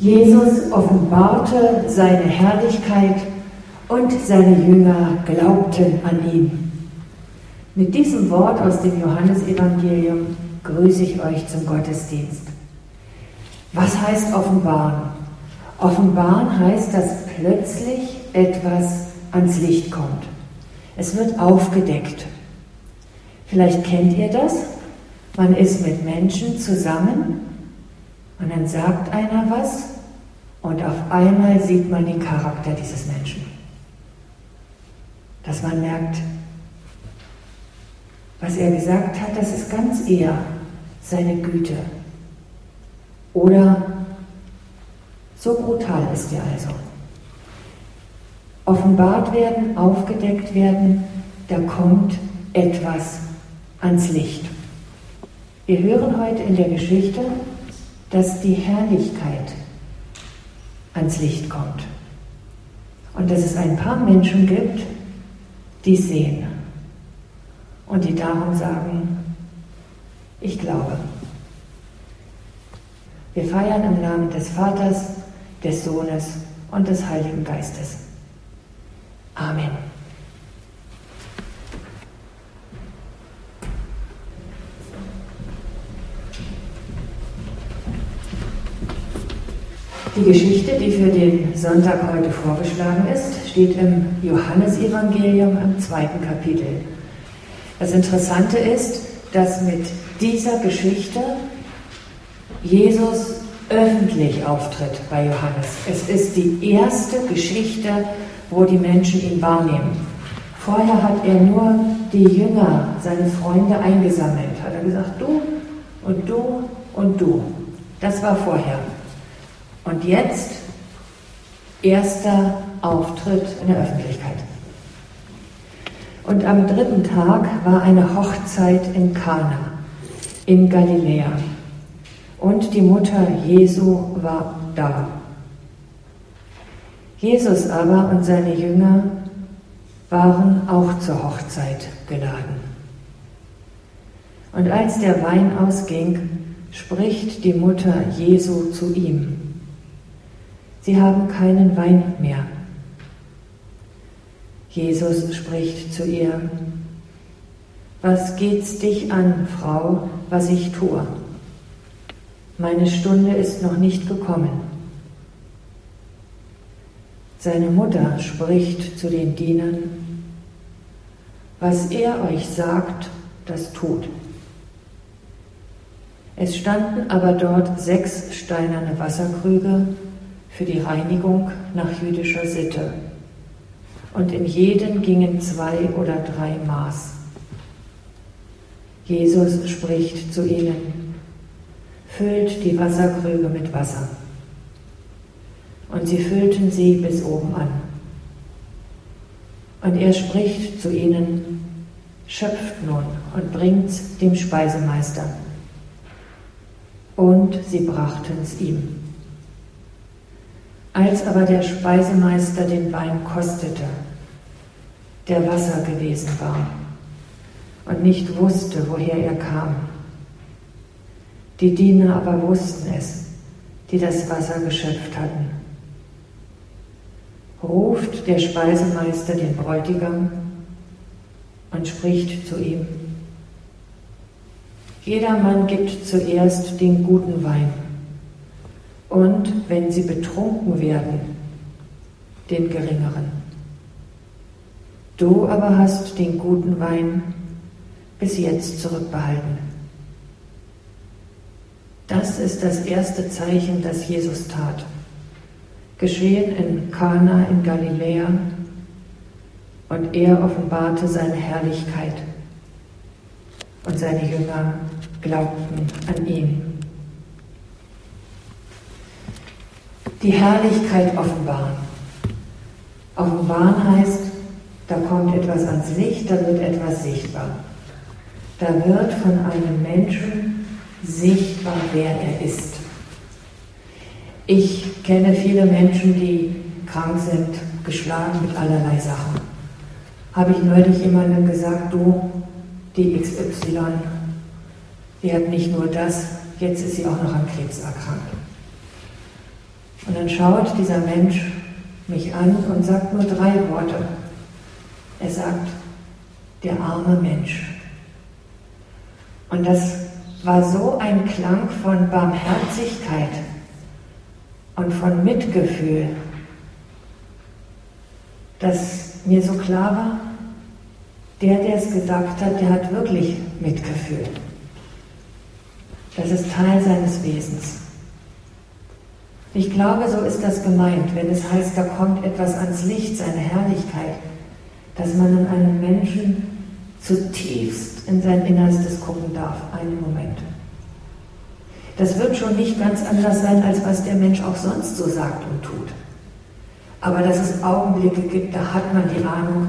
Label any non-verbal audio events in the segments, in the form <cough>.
Jesus offenbarte seine Herrlichkeit und seine Jünger glaubten an ihn. Mit diesem Wort aus dem Johannesevangelium grüße ich euch zum Gottesdienst. Was heißt offenbaren? Offenbaren heißt, dass plötzlich etwas ans Licht kommt. Es wird aufgedeckt. Vielleicht kennt ihr das. Man ist mit Menschen zusammen und dann sagt einer was und auf einmal sieht man den Charakter dieses Menschen. Dass man merkt, was er gesagt hat, das ist ganz eher seine Güte. Oder so brutal ist er also. Offenbart werden, aufgedeckt werden, da kommt etwas ans Licht. Wir hören heute in der Geschichte, dass die Herrlichkeit ans Licht kommt. Und dass es ein paar Menschen gibt, die sehen und die darum sagen, ich glaube. Wir feiern im Namen des Vaters, des Sohnes und des Heiligen Geistes. Amen. Die Geschichte, die für den Sonntag heute vorgeschlagen ist, steht im Johannesevangelium im zweiten Kapitel. Das Interessante ist, dass mit dieser Geschichte Jesus öffentlich auftritt bei Johannes. Es ist die erste Geschichte, wo die Menschen ihn wahrnehmen. Vorher hat er nur die Jünger, seine Freunde eingesammelt. Hat er gesagt, du und du und du. Das war vorher. Und jetzt erster Auftritt in der Öffentlichkeit. Und am dritten Tag war eine Hochzeit in Kana in Galiläa. Und die Mutter Jesu war da. Jesus aber und seine Jünger waren auch zur Hochzeit geladen. Und als der Wein ausging, spricht die Mutter Jesu zu ihm. Sie haben keinen Wein mehr. Jesus spricht zu ihr, was geht's dich an, Frau, was ich tue? Meine Stunde ist noch nicht gekommen. Seine Mutter spricht zu den Dienern, was er euch sagt, das tut. Es standen aber dort sechs steinerne Wasserkrüge für die Reinigung nach jüdischer Sitte und in jeden gingen zwei oder drei Maß. Jesus spricht zu ihnen, füllt die Wasserkrüge mit Wasser. Und sie füllten sie bis oben an. Und er spricht zu ihnen, schöpft nun und bringt's dem Speisemeister. Und sie brachten's ihm. Als aber der Speisemeister den Wein kostete, der Wasser gewesen war und nicht wusste, woher er kam, die Diener aber wussten es, die das Wasser geschöpft hatten. Ruft der Speisemeister den Bräutigam und spricht zu ihm. Jedermann gibt zuerst den guten Wein und wenn sie betrunken werden, den geringeren. Du aber hast den guten Wein bis jetzt zurückbehalten. Das ist das erste Zeichen, das Jesus tat. Geschehen in Kana in Galiläa und er offenbarte seine Herrlichkeit und seine Jünger glaubten an ihn. Die Herrlichkeit offenbaren. Offenbaren heißt, da kommt etwas ans Licht, da wird etwas sichtbar. Da wird von einem Menschen sichtbar, wer er ist. Ich kenne viele Menschen, die krank sind, geschlagen mit allerlei Sachen. Habe ich neulich jemandem gesagt, du, die XY, die hat nicht nur das, jetzt ist sie auch noch an Krebs erkrankt. Und dann schaut dieser Mensch mich an und sagt nur drei Worte. Er sagt, der arme Mensch. Und das war so ein Klang von Barmherzigkeit und von Mitgefühl, dass mir so klar war, der, der es gesagt hat, der hat wirklich Mitgefühl. Das ist Teil seines Wesens. Ich glaube, so ist das gemeint, wenn es heißt, da kommt etwas ans Licht, seine Herrlichkeit, dass man an einen Menschen zutiefst in sein Innerstes gucken darf, einen Moment. Das wird schon nicht ganz anders sein, als was der Mensch auch sonst so sagt und tut. Aber dass es Augenblicke gibt, da hat man die Ahnung,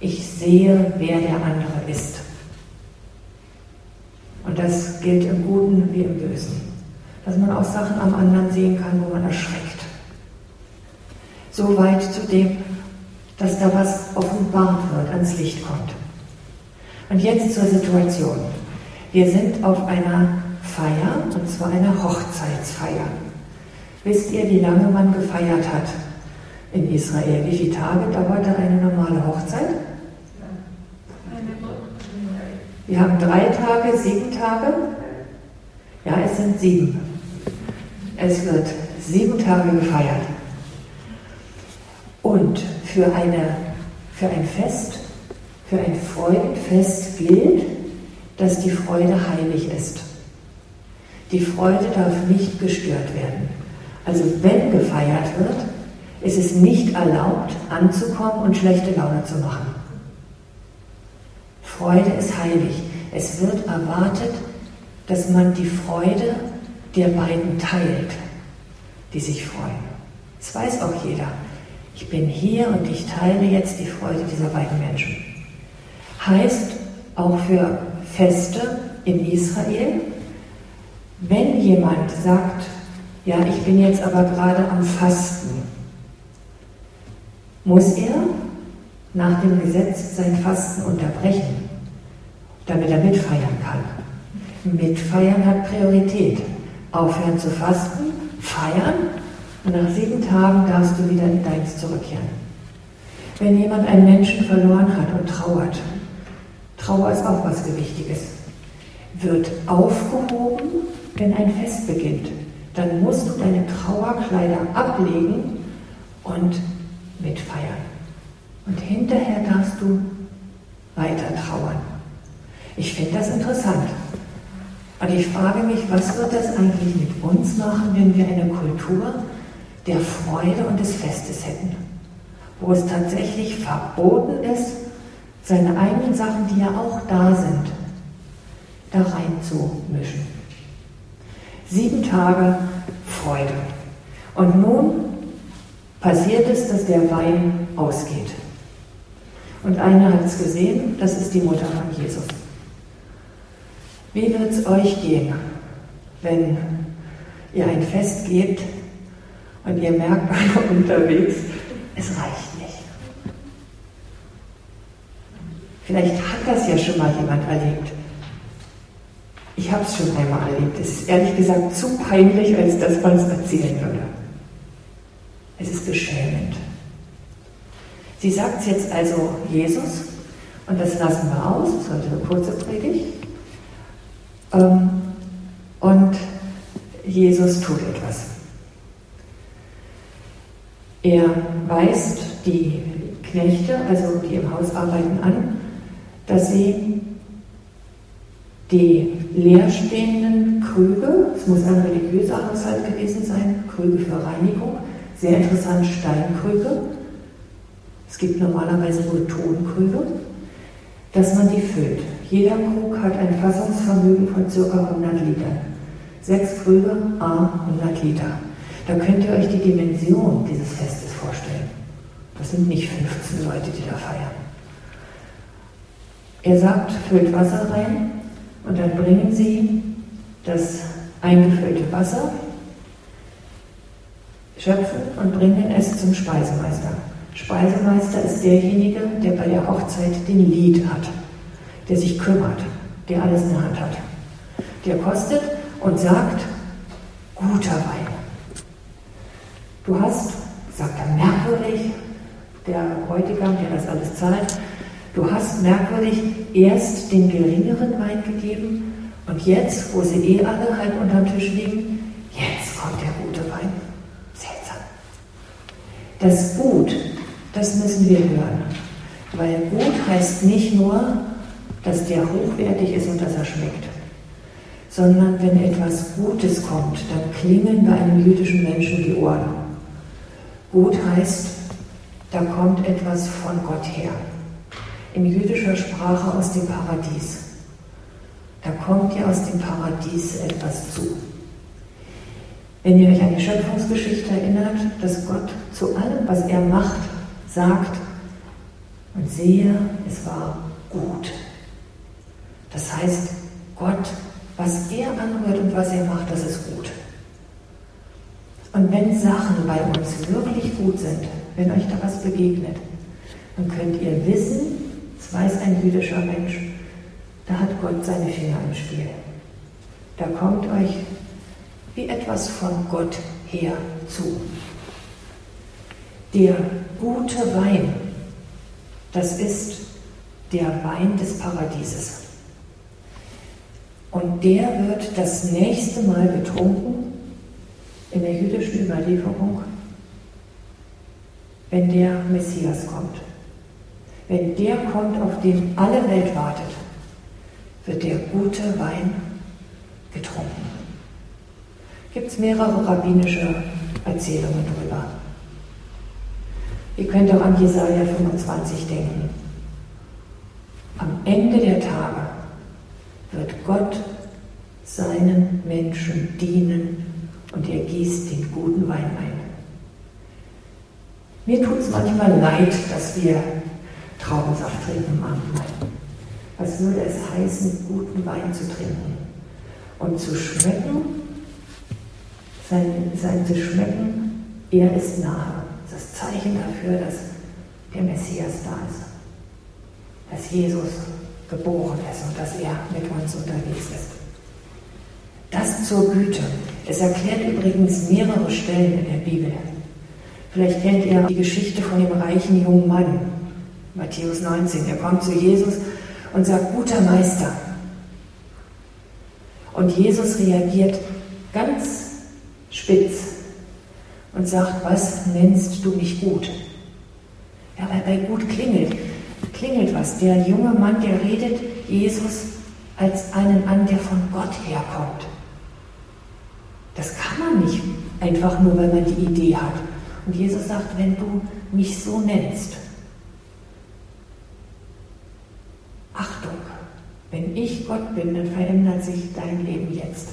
ich sehe, wer der andere ist. Und das gilt im Guten wie im Bösen. Dass man auch Sachen am anderen sehen kann, wo man erschreckt. So weit zu dem, dass da was offenbart wird, ans Licht kommt. Und jetzt zur Situation. Wir sind auf einer Feier, und zwar einer Hochzeitsfeier. Wisst ihr, wie lange man gefeiert hat in Israel? Wie viele Tage dauerte eine normale Hochzeit? Wir haben drei Tage, sieben Tage. Ja, es sind sieben. Es wird sieben Tage gefeiert. Und für, eine, für ein Fest für ein Freudenfest gilt, dass die Freude heilig ist. Die Freude darf nicht gestört werden. Also wenn gefeiert wird, ist es nicht erlaubt, anzukommen und schlechte Laune zu machen. Freude ist heilig. Es wird erwartet, dass man die Freude der beiden teilt, die sich freuen. Das weiß auch jeder. Ich bin hier und ich teile jetzt die Freude dieser beiden Menschen heißt auch für Feste in Israel, wenn jemand sagt, ja, ich bin jetzt aber gerade am Fasten, muss er nach dem Gesetz sein Fasten unterbrechen, damit er mitfeiern kann. Mitfeiern hat Priorität. Aufhören zu fasten, feiern und nach sieben Tagen darfst du wieder in deins zurückkehren. Wenn jemand einen Menschen verloren hat und trauert, Trauer ist auch was Gewichtiges. Wird aufgehoben, wenn ein Fest beginnt. Dann musst du deine Trauerkleider ablegen und mitfeiern. Und hinterher darfst du weiter trauern. Ich finde das interessant. Und ich frage mich, was wird das eigentlich mit uns machen, wenn wir eine Kultur der Freude und des Festes hätten, wo es tatsächlich verboten ist, seine eigenen Sachen, die ja auch da sind, da reinzumischen. Sieben Tage Freude. Und nun passiert es, dass der Wein ausgeht. Und einer hat es gesehen, das ist die Mutter von Jesus. Wie wird es euch gehen, wenn ihr ein Fest gebt und ihr merkt <laughs> unterwegs, es reicht Vielleicht hat das ja schon mal jemand erlebt. Ich habe es schon einmal erlebt. Es ist ehrlich gesagt zu peinlich, als dass man es erzählen würde. Es ist beschämend. Sie sagt es jetzt also Jesus, und das lassen wir aus, das ist heute eine kurze Predigt. Ähm, und Jesus tut etwas. Er weist die Knechte, also die im Haus arbeiten, an, dass sie die leerstehenden Krüge, es muss ein religiöser Haushalt gewesen sein, Krüge für Reinigung, sehr interessant Steinkrüge, es gibt normalerweise nur Tonkrüge, dass man die füllt. Jeder Krug hat ein Fassungsvermögen von ca. 100 Litern. Sechs Krüge, a 100 Liter. Da könnt ihr euch die Dimension dieses Festes vorstellen. Das sind nicht 15 Leute, die da feiern. Er sagt, füllt Wasser rein und dann bringen sie das eingefüllte Wasser, schöpfen und bringen es zum Speisemeister. Speisemeister ist derjenige, der bei der Hochzeit den Lied hat, der sich kümmert, der alles in der Hand hat. Der kostet und sagt, guter Wein. Du hast, sagt er merkwürdig, der Bräutigam, der das alles zahlt, du hast merkwürdig erst den geringeren Wein gegeben und jetzt, wo sie eh alle halb unterm Tisch liegen, jetzt kommt der gute Wein. Seltsam. Das Gut, das müssen wir hören. Weil gut heißt nicht nur, dass der hochwertig ist und dass er schmeckt, sondern wenn etwas Gutes kommt, dann klingeln bei einem jüdischen Menschen die Ohren. Gut heißt, da kommt etwas von Gott her. In jüdischer Sprache aus dem Paradies. Da kommt ja aus dem Paradies etwas zu. Wenn ihr euch an die Schöpfungsgeschichte erinnert, dass Gott zu allem, was er macht, sagt, und sehe, es war gut. Das heißt, Gott, was er anrührt und was er macht, das ist gut. Und wenn Sachen bei uns wirklich gut sind, wenn euch da was begegnet, dann könnt ihr wissen, das weiß ein jüdischer Mensch, da hat Gott seine Finger im Spiel. Da kommt euch wie etwas von Gott her zu. Der gute Wein, das ist der Wein des Paradieses. Und der wird das nächste Mal getrunken in der jüdischen Überlieferung, wenn der Messias kommt. Wenn der kommt, auf den alle Welt wartet, wird der gute Wein getrunken. Gibt es mehrere rabbinische Erzählungen darüber. Ihr könnt auch an Jesaja 25 denken. Am Ende der wird Gott seinen Menschen dienen und er gießt den guten Wein ein. Mir tut es manchmal leid, dass wir Traubensaft trinken im Abendmahl. Was würde es heißen, guten Wein zu trinken und zu schmecken, sein, sein zu schmecken, er ist nahe. Das Zeichen dafür, dass der Messias da ist, dass Jesus geboren ist und dass er mit uns unterwegs ist. Das zur Güte. Es erklärt übrigens mehrere Stellen in der Bibel. Vielleicht kennt ihr die Geschichte von dem reichen jungen Mann, Matthäus 19. Er kommt zu Jesus und sagt, guter Meister. Und Jesus reagiert ganz spitz und sagt, was nennst du mich gut? Ja, weil bei gut klingelt klingelt was. Der junge Mann, der redet Jesus als einen an, der von Gott herkommt. Das kann man nicht einfach nur, weil man die Idee hat. Und Jesus sagt, wenn du mich so nennst, Achtung, wenn ich Gott bin, dann verändert sich dein Leben jetzt.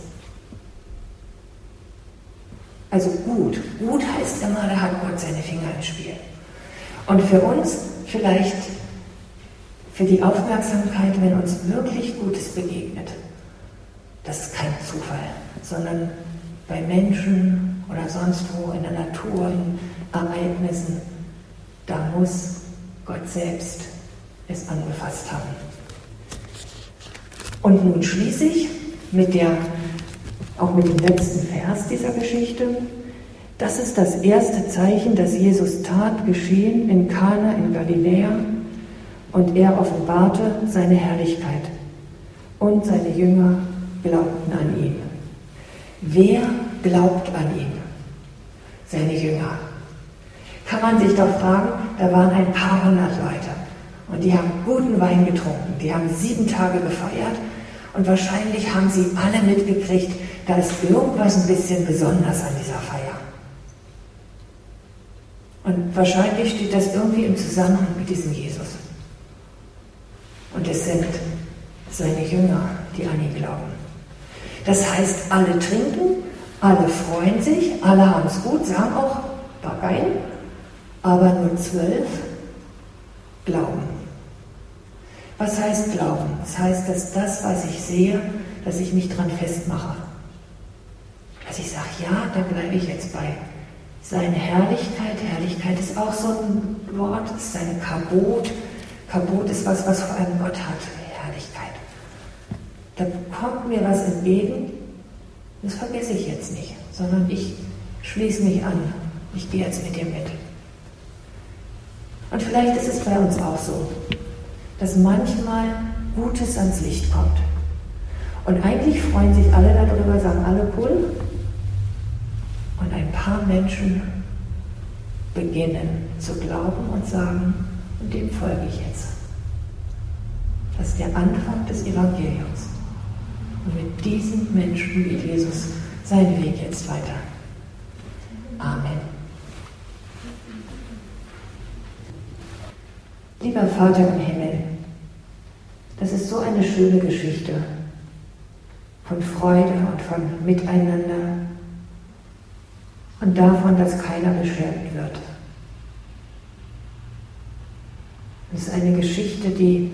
Also gut. Gut heißt immer, da hat Gott seine Finger im Spiel. Und für uns vielleicht für die Aufmerksamkeit, wenn uns wirklich Gutes begegnet. Das ist kein Zufall, sondern bei Menschen oder sonst wo in der Natur, in Ereignissen, da muss Gott selbst es angefasst haben. Und nun schließe ich mit der, auch mit dem letzten Vers dieser Geschichte. Das ist das erste Zeichen, das Jesus tat, geschehen in Kana in Galiläa und er offenbarte seine Herrlichkeit und seine Jünger glaubten an ihn. Wer glaubt an ihn? Seine Jünger. Kann man sich doch fragen, da waren ein paar hundert Leute und die haben guten Wein getrunken, die haben sieben Tage gefeiert und wahrscheinlich haben sie alle mitgekriegt, da ist irgendwas ein bisschen besonders an dieser Feier. Und wahrscheinlich steht das irgendwie im Zusammenhang mit diesem Jesus. Und es sind seine Jünger, die an ihn glauben. Das heißt, alle trinken, alle freuen sich, alle haben es gut, sagen auch, war geil, aber nur zwölf glauben. Was heißt Glauben? Das heißt, dass das, was ich sehe, dass ich mich dran festmache. Dass ich sage, ja, da bleibe ich jetzt bei. Seine Herrlichkeit, Herrlichkeit ist auch so ein Wort, ist seine Kabot, Verbot ist was, was vor allem Gott hat, Herrlichkeit. Da kommt mir was entgegen, das vergesse ich jetzt nicht, sondern ich schließe mich an ich gehe jetzt mit dir mit. Und vielleicht ist es bei uns auch so, dass manchmal Gutes ans Licht kommt. Und eigentlich freuen sich alle darüber, sagen alle cool. Und ein paar Menschen beginnen zu glauben und sagen, und dem folge ich jetzt. Das ist der Anfang des Evangeliums. Und mit diesen Menschen geht Jesus seinen Weg jetzt weiter. Amen. Lieber Vater im Himmel, das ist so eine schöne Geschichte von Freude und von Miteinander und davon, dass keiner beschämt wird. Es ist eine Geschichte, die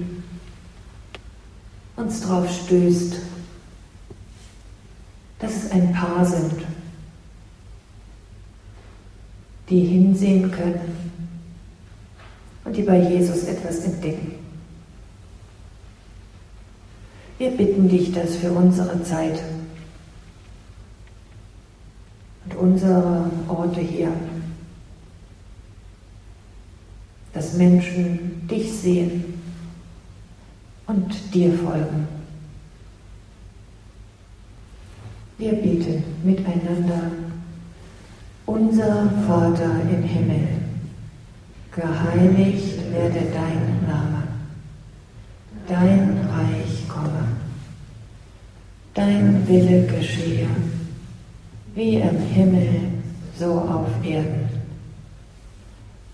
uns darauf stößt, dass es ein Paar sind, die hinsehen können und die bei Jesus etwas entdecken. Wir bitten dich das für unsere Zeit und unsere Orte hier, dass Menschen dich sehen und dir folgen. Wir beten miteinander, unser Vater im Himmel, geheiligt werde dein Name, dein Reich komme, dein Wille geschehe, wie im Himmel, so auf Erden.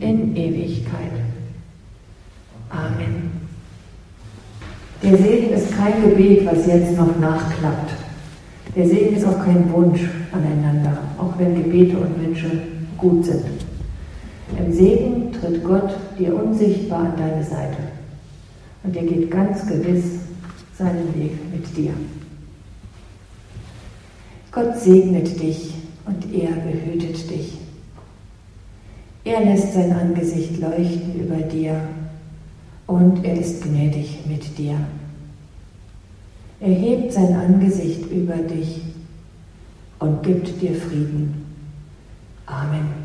in Ewigkeit. Amen. Der Segen ist kein Gebet, was jetzt noch nachklappt. Der Segen ist auch kein Wunsch aneinander, auch wenn Gebete und Wünsche gut sind. Im Segen tritt Gott dir unsichtbar an deine Seite und er geht ganz gewiss seinen Weg mit dir. Gott segnet dich und er behütet dich. Er lässt sein Angesicht leuchten über dir und er ist gnädig mit dir. Er hebt sein Angesicht über dich und gibt dir Frieden. Amen.